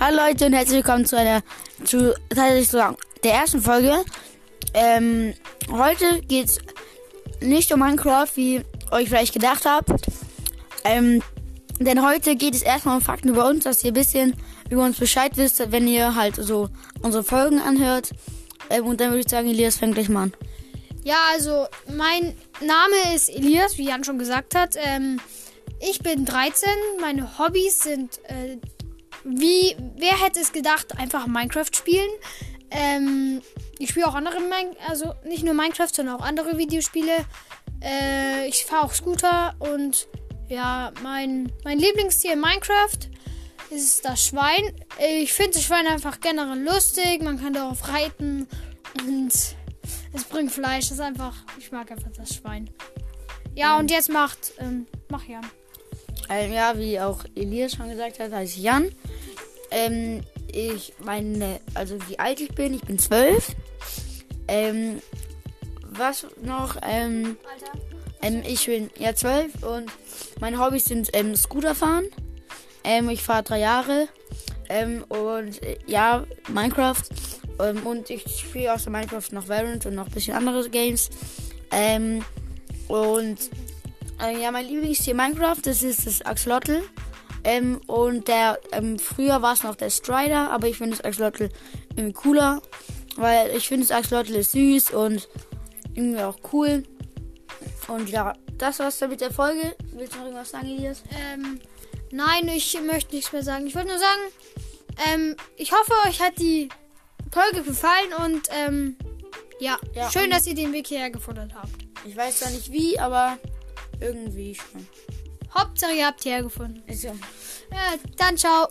Hallo Leute und herzlich willkommen zu einer, zu tatsächlich so der ersten Folge. Ähm, heute geht's nicht um Minecraft, wie euch vielleicht gedacht habt. Ähm, denn heute geht es erstmal um Fakten über uns, dass ihr ein bisschen über uns Bescheid wisst, wenn ihr halt so unsere Folgen anhört. Ähm, und dann würde ich sagen, Elias fängt gleich mal an. Ja, also mein Name ist Elias, wie Jan schon gesagt hat. Ähm, ich bin 13. Meine Hobbys sind, äh, wie, wer hätte es gedacht, einfach Minecraft spielen. Ähm, ich spiele auch andere, Min also nicht nur Minecraft, sondern auch andere Videospiele. Äh, ich fahre auch Scooter und ja, mein, mein Lieblingstier in Minecraft ist das Schwein. Ich finde das Schwein einfach generell lustig. Man kann darauf reiten und es bringt Fleisch. Das ist einfach, ich mag einfach das Schwein. Ja, und jetzt macht, ähm, mach Jan. Ähm, ja, wie auch Elias schon gesagt hat, heiße ich Jan. Ähm, ich meine, also wie alt ich bin, ich bin zwölf. Ähm, was noch? Ähm, ähm, ich bin ja zwölf und meine Hobbys sind ähm, Scooter fahren. Ähm, ich fahre drei Jahre. Ähm, und äh, ja, Minecraft. Ähm, und ich spiele außer Minecraft noch Valorant und noch ein bisschen andere Games. Ähm, und äh, ja, mein Lieblingstier Minecraft, das ist das Axolotl. Ähm, und der, ähm, früher war es noch der Strider, aber ich finde das Axolotl irgendwie cooler. Weil ich finde das Axolotl ist süß und irgendwie auch cool. Und ja, das war's dann mit der Folge. Willst du noch irgendwas sagen, Elias? Ähm, nein, ich möchte nichts mehr sagen. Ich wollte nur sagen, ähm, ich hoffe, euch hat die Folge gefallen und ähm, ja, Ja, schön, dass ihr den Weg hierher gefunden habt. Ich weiß zwar nicht wie, aber irgendwie schon. Hauptsache, ihr habt hierher gefunden. Ist ja. Ja, dann ciao.